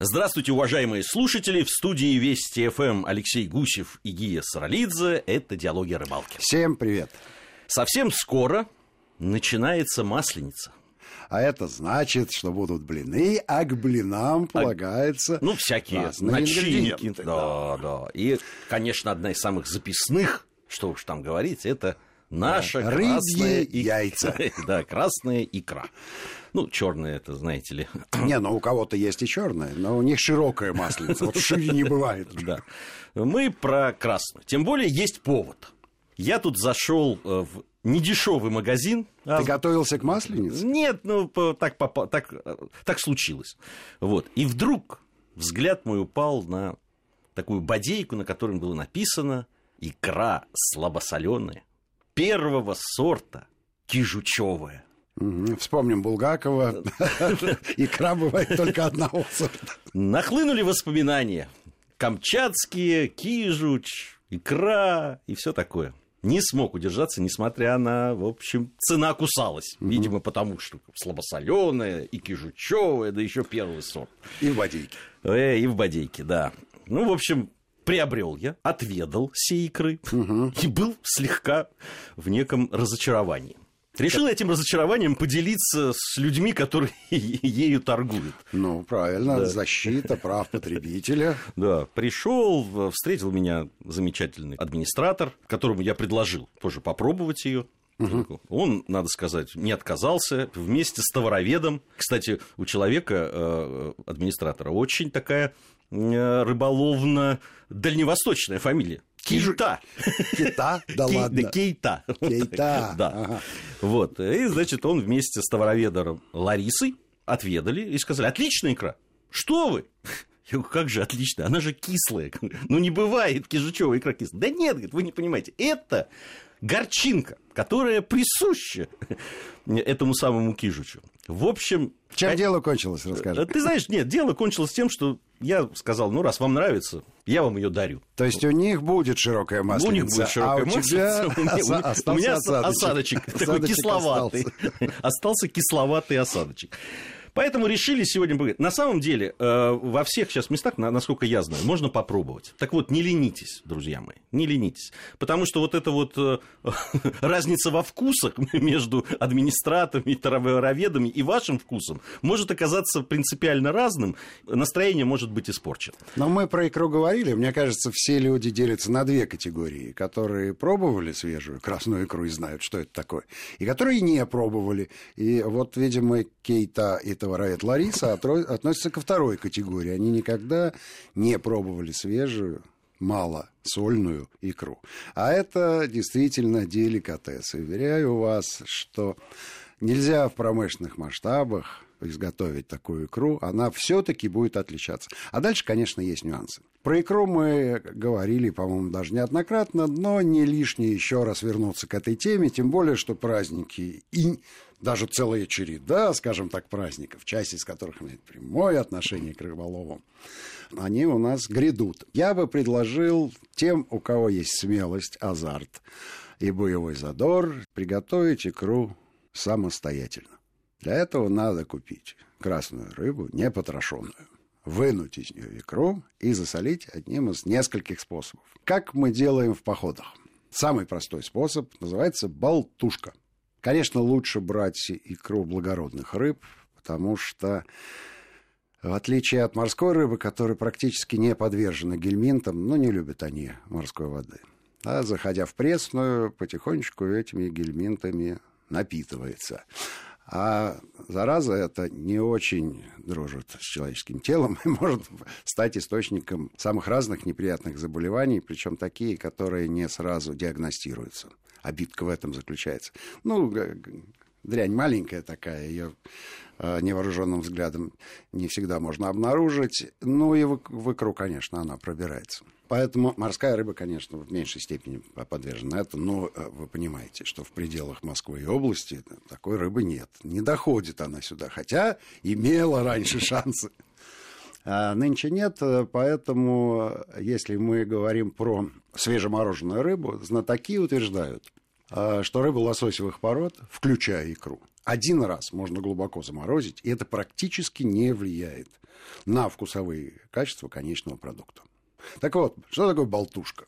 Здравствуйте, уважаемые слушатели. В студии Вести ФМ Алексей Гусев и Гия Саралидзе. Это «Диалоги о рыбалке». Всем привет. Совсем скоро начинается Масленица. А это значит, что будут блины, а к блинам полагается... Ну, всякие начинки. Да, да. И, конечно, одна из самых записных, что уж там говорить, это наша Да, красная яйца. Да, красная икра. Ну, черная это, знаете ли, Не, ну у кого-то есть и черное, но у них широкая масленица. Вот шире не бывает. Да. Мы про красную. Тем более есть повод. Я тут зашел э, в недешевый магазин. Ты готовился к масленице? Нет, ну так, попа- так, э, так случилось. Вот. И вдруг взгляд мой упал на такую бодейку, на которой было написано икра слабосоленая, первого сорта, кижучевая. Вспомним Булгакова. Икра бывает только одного сорта. Нахлынули воспоминания. Камчатские, кижуч, икра и все такое. Не смог удержаться, несмотря на, в общем, цена кусалась. Видимо, потому что слабосоленая и кижучевая, да еще первый сорт. И в водейке. Э, и в бодейке, да. Ну, в общем, приобрел я, отведал все икры и был слегка в неком разочаровании. Решил этим разочарованием поделиться с людьми, которые ею торгуют. Ну, правильно, защита прав потребителя. Да, пришел, встретил меня замечательный администратор, которому я предложил тоже попробовать ее. Он, надо сказать, не отказался вместе с товароведом. Кстати, у человека, э, администратора, очень такая рыболовно-дальневосточная фамилия. Кейта. Кита? Да Кей- ладно. Кейта. Кейта. Да. Ага. Вот. И, значит, он вместе с товароведом Ларисой отведали и сказали, отличная икра. Что вы? Я говорю, как же отлично, она же кислая. Ну, не бывает кижучевая икра кислая. Да нет, говорит, вы не понимаете, это горчинка, которая присуща этому самому кижучу. В общем... Чем а- дело кончилось, расскажи. Ты знаешь, нет, дело кончилось тем, что я сказал, ну, раз вам нравится, я вам ее дарю. То есть у них будет широкая Ну, У них масленица, будет широкая а у тебя масленица, у меня- оса- у остался меня осадочек, такой Осадочек кисловатый. Остался кисловатый осадочек. Поэтому решили сегодня поговорить. На самом деле, э, во всех сейчас местах, на- насколько я знаю, можно попробовать. Так вот, не ленитесь, друзья мои, не ленитесь. Потому что вот эта вот э, разница во вкусах между администраторами, товароведами и вашим вкусом может оказаться принципиально разным. Настроение может быть испорчено. Но мы про икру говорили. Мне кажется, все люди делятся на две категории. Которые пробовали свежую красную икру и знают, что это такое. И которые не пробовали. И вот, видимо, Кейта и товаровед Лариса относятся ко второй категории. Они никогда не пробовали свежую мало сольную икру. А это действительно деликатес. И уверяю вас, что нельзя в промышленных масштабах изготовить такую икру, она все-таки будет отличаться. А дальше, конечно, есть нюансы. Про икру мы говорили, по-моему, даже неоднократно, но не лишнее еще раз вернуться к этой теме, тем более, что праздники и даже целая череда, скажем так, праздников, часть из которых имеет прямое отношение к рыболовам, они у нас грядут. Я бы предложил тем, у кого есть смелость, азарт и боевой задор, приготовить икру самостоятельно. Для этого надо купить красную рыбу, не потрошенную, вынуть из нее икру и засолить одним из нескольких способов. Как мы делаем в походах? Самый простой способ называется болтушка. Конечно, лучше брать икру благородных рыб, потому что в отличие от морской рыбы, которая практически не подвержена гельминтам, ну, не любят они морской воды. А заходя в пресную, потихонечку этими гельминтами напитывается. А зараза это не очень дружит с человеческим телом и может стать источником самых разных неприятных заболеваний, причем такие, которые не сразу диагностируются. Обидка в этом заключается. Ну, дрянь маленькая такая, ее невооруженным взглядом не всегда можно обнаружить. Ну и в, икру, конечно, она пробирается. Поэтому морская рыба, конечно, в меньшей степени подвержена этому. Но э, вы понимаете, что в пределах Москвы и области такой рыбы нет. Не доходит она сюда, хотя имела раньше шансы. А нынче нет, э, поэтому, э, если мы говорим про свежемороженую рыбу, знатоки утверждают, э, что рыба лососевых пород, включая икру, Один раз можно глубоко заморозить, и это практически не влияет на вкусовые качества конечного продукта. Так вот, что такое болтушка?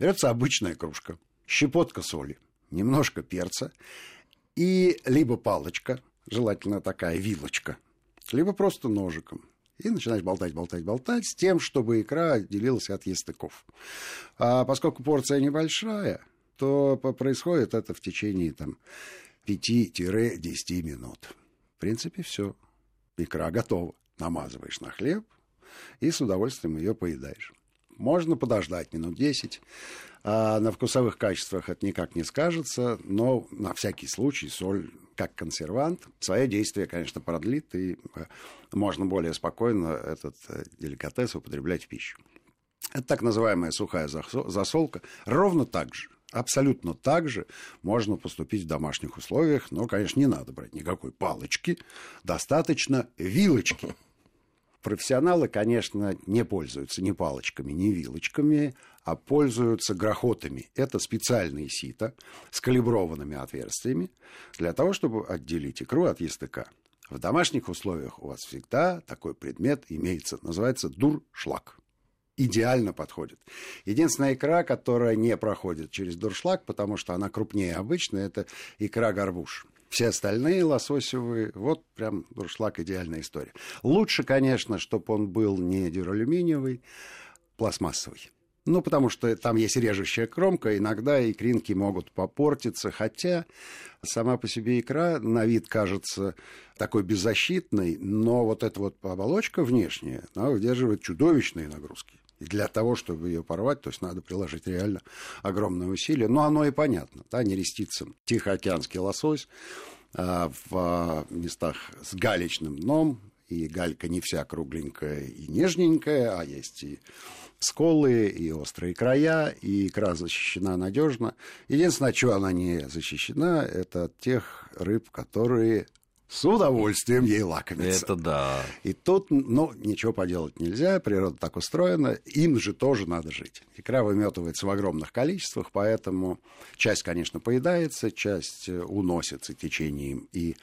Берется обычная кружка, щепотка соли, немножко перца и либо палочка, желательно такая вилочка, либо просто ножиком. И начинаешь болтать, болтать, болтать с тем, чтобы икра отделилась от естыков. А поскольку порция небольшая, то происходит это в течение там, 5-10 минут. В принципе, все. Икра готова. Намазываешь на хлеб и с удовольствием ее поедаешь. Можно подождать минут 10. А на вкусовых качествах это никак не скажется, но на всякий случай соль как консервант свое действие, конечно, продлит, и э, можно более спокойно этот э, деликатес употреблять в пищу. Это так называемая сухая засолка. Ровно так же, абсолютно так же можно поступить в домашних условиях, но, конечно, не надо брать никакой палочки, достаточно вилочки Профессионалы, конечно, не пользуются ни палочками, ни вилочками, а пользуются грохотами. Это специальные сито с калиброванными отверстиями для того, чтобы отделить икру от естыка. В домашних условиях у вас всегда такой предмет имеется, называется дуршлаг. Идеально подходит. Единственная икра, которая не проходит через дуршлаг, потому что она крупнее обычной, это икра горбуш. Все остальные лососевые, вот прям дуршлаг идеальная история. Лучше, конечно, чтобы он был не дюралюминиевый, пластмассовый. Ну, потому что там есть режущая кромка, иногда икринки могут попортиться, хотя сама по себе икра на вид кажется такой беззащитной, но вот эта вот оболочка внешняя, она выдерживает чудовищные нагрузки. И для того, чтобы ее порвать, то есть надо приложить реально огромное усилие. Но оно и понятно, да, не рестится тихоокеанский лосось а, в местах с галечным дном, и галька не вся кругленькая и нежненькая, а есть и сколы, и острые края, и икра защищена надежно. Единственное, что она не защищена, это от тех рыб, которые с удовольствием ей лакомиться. Это да. И тут, ну, ничего поделать нельзя, природа так устроена, им же тоже надо жить. Икра выметывается в огромных количествах, поэтому часть, конечно, поедается, часть э, уносится течением и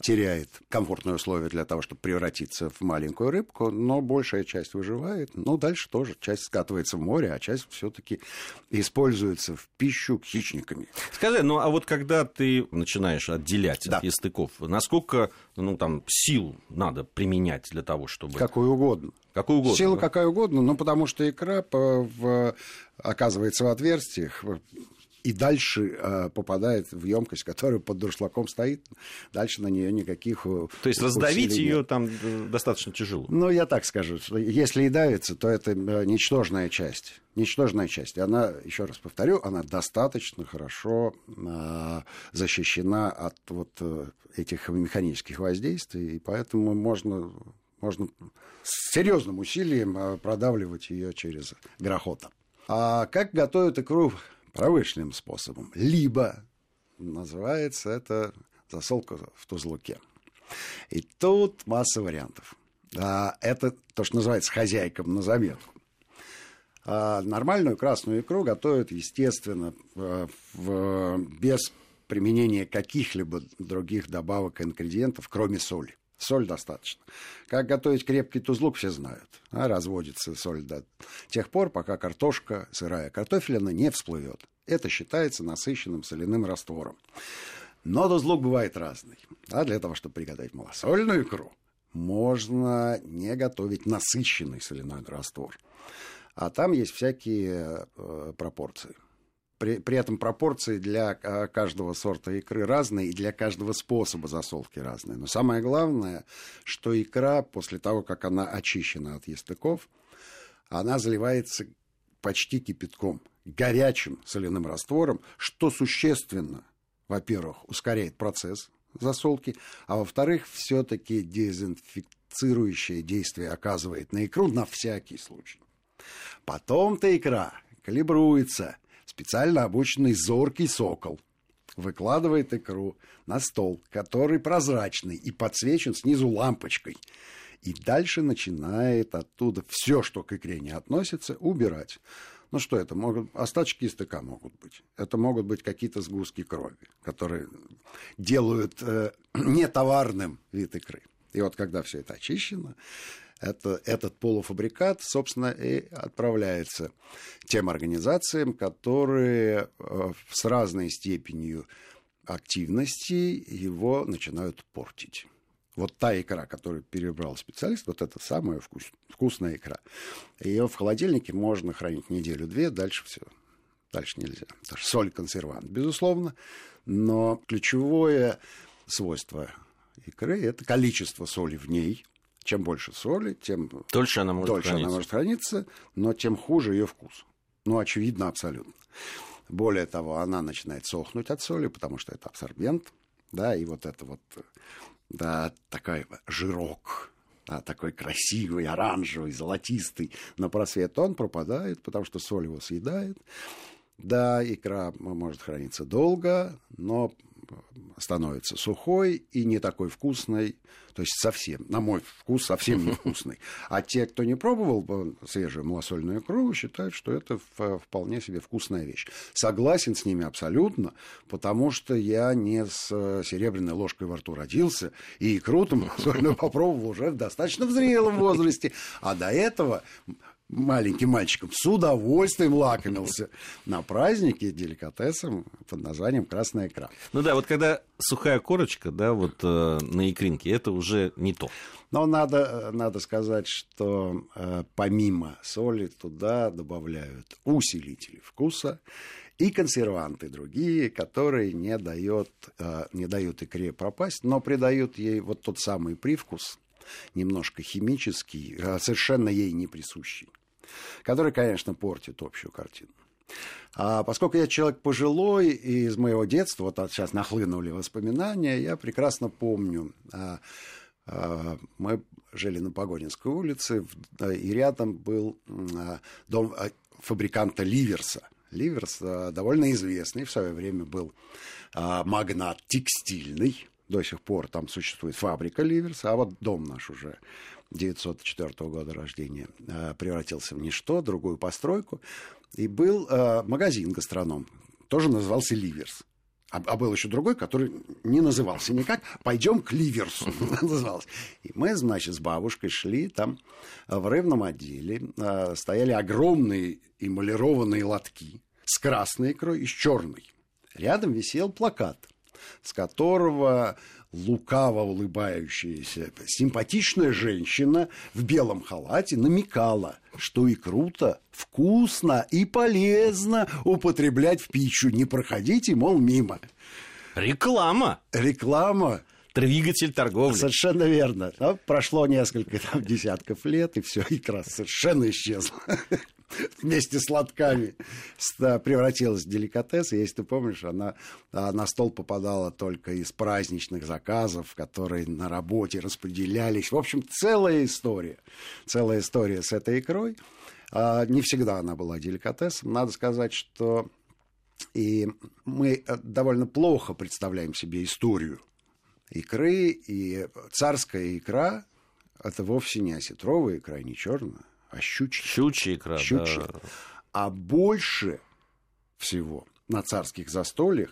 теряет комфортные условия для того, чтобы превратиться в маленькую рыбку, но большая часть выживает. Ну, дальше тоже часть скатывается в море, а часть все-таки используется в пищу хищниками. Скажи, ну а вот когда ты начинаешь отделять да. от естыков, насколько сколько ну, там, сил надо применять для того, чтобы... Какой угодно. Какой угодно. Сила да? какая угодно, но потому что икра в, оказывается в отверстиях, и дальше э, попадает в емкость, которая под дуршлаком стоит. Дальше на нее никаких. То есть раздавить ее там э, достаточно тяжело. Ну, я так скажу, что если и давится, то это э, ничтожная часть. Ничтожная часть. Она, еще раз повторю, она достаточно хорошо э, защищена от вот э, этих механических воздействий, и поэтому можно можно с серьезным усилием продавливать ее через грохота. А как готовят икру промышленным способом, либо называется это засолка в тузлуке. И тут масса вариантов. А, это то, что называется хозяйкам на заметку. А нормальную красную икру готовят, естественно, в, без применения каких-либо других добавок и ингредиентов, кроме соли соль достаточно. Как готовить крепкий тузлук, все знают. А разводится соль до тех пор, пока картошка сырая картофелина не всплывет. Это считается насыщенным соляным раствором. Но тузлук бывает разный. А для того, чтобы приготовить малосольную икру, можно не готовить насыщенный соляной раствор. А там есть всякие э, пропорции. При, при этом пропорции для а, каждого сорта икры разные, и для каждого способа засолки разные. Но самое главное, что икра, после того, как она очищена от естыков, она заливается почти кипятком, горячим соляным раствором, что существенно, во-первых, ускоряет процесс засолки, а во-вторых, все-таки дезинфицирующее действие оказывает на икру на всякий случай. Потом-то икра калибруется – специально обученный зоркий сокол выкладывает икру на стол, который прозрачный и подсвечен снизу лампочкой. И дальше начинает оттуда все, что к икре не относится, убирать. Ну что это? Могут, остаточки стыка могут быть. Это могут быть какие-то сгустки крови, которые делают э, нетоварным вид икры. И вот когда все это очищено, это, этот полуфабрикат, собственно, и отправляется тем организациям, которые э, с разной степенью активности его начинают портить. Вот та икра, которую перебрал специалист, вот это самая вкус, вкусная икра. Ее в холодильнике можно хранить неделю-две, дальше все. Дальше нельзя. Что соль консервант, безусловно. Но ключевое свойство икры – это количество соли в ней. Чем больше соли, тем дольше она может дольше храниться. она может храниться, но тем хуже ее вкус. Ну, очевидно, абсолютно. Более того, она начинает сохнуть от соли, потому что это абсорбент, да, и вот это вот, да, такой жирок, да, такой красивый, оранжевый, золотистый на просвет, он пропадает, потому что соль его съедает. Да, икра может храниться долго, но становится сухой и не такой вкусной, то есть совсем, на мой вкус, совсем невкусный. А те, кто не пробовал свежую малосольную икру, считают, что это вполне себе вкусная вещь. Согласен с ними абсолютно, потому что я не с серебряной ложкой во рту родился, и икру-то попробовал уже в достаточно в зрелом возрасте. А до этого маленьким мальчиком с удовольствием лакомился на празднике деликатесом под названием «Красная икра». Ну да, вот когда сухая корочка, да, вот э, на икринке, это уже не то. Но надо, надо сказать, что э, помимо соли туда добавляют усилители вкуса и консерванты другие, которые не дают, э, не дают икре пропасть, но придают ей вот тот самый привкус, немножко химический, э, совершенно ей не присущий который, конечно, портит общую картину. А поскольку я человек пожилой, и из моего детства, вот сейчас нахлынули воспоминания, я прекрасно помню, а, а, мы жили на Погодинской улице, и рядом был а, дом фабриканта Ливерса. Ливерс довольно известный, в свое время был магнат текстильный, до сих пор там существует фабрика Ливерса, а вот дом наш уже 1904 года рождения превратился в ничто, другую постройку. И был магазин гастроном, тоже назывался Ливерс. А, а был еще другой, который не назывался никак. Пойдем к Ливерсу назывался. И мы, значит, с бабушкой шли там в рыбном отделе. Стояли огромные эмалированные лотки с красной икрой и с черной. Рядом висел плакат с которого лукаво улыбающаяся симпатичная женщина в белом халате намекала, что и круто, вкусно и полезно употреблять в пищу. Не проходите, мол, мимо. Реклама. Реклама. Двигатель торговли. Совершенно верно. Но прошло несколько там, десятков лет, и все, икра совершенно исчезла вместе с лотками превратилась в деликатес. И если ты помнишь, она на стол попадала только из праздничных заказов, которые на работе распределялись. В общем, целая история. Целая история с этой икрой. А, не всегда она была деликатесом. Надо сказать, что и мы довольно плохо представляем себе историю икры, и царская икра – это вовсе не осетровая икра, не черная, а щучья. Щучья икра, щучья. да. А больше всего на царских застольях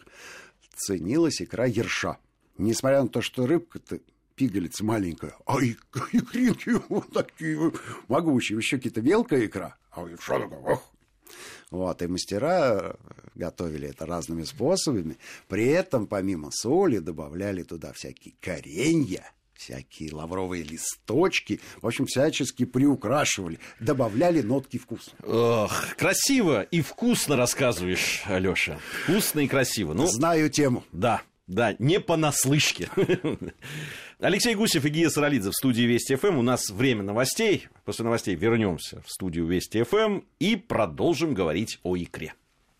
ценилась икра ерша. Несмотря на то, что рыбка-то пигалица маленькая, а икринки вот такие могучие, еще какие-то мелкая икра, а ерша такая, ох, вот, и мастера готовили это разными способами. При этом, помимо соли, добавляли туда всякие коренья, всякие лавровые листочки, в общем, всячески приукрашивали, добавляли нотки вкуса. Ох, красиво и вкусно рассказываешь, Алёша. Вкусно и красиво. Ну, Знаю тему. Да, да, не понаслышке. Алексей Гусев и Гия Саралидзе в студии Вести ФМ. У нас время новостей. После новостей вернемся в студию Вести ФМ и продолжим говорить о икре.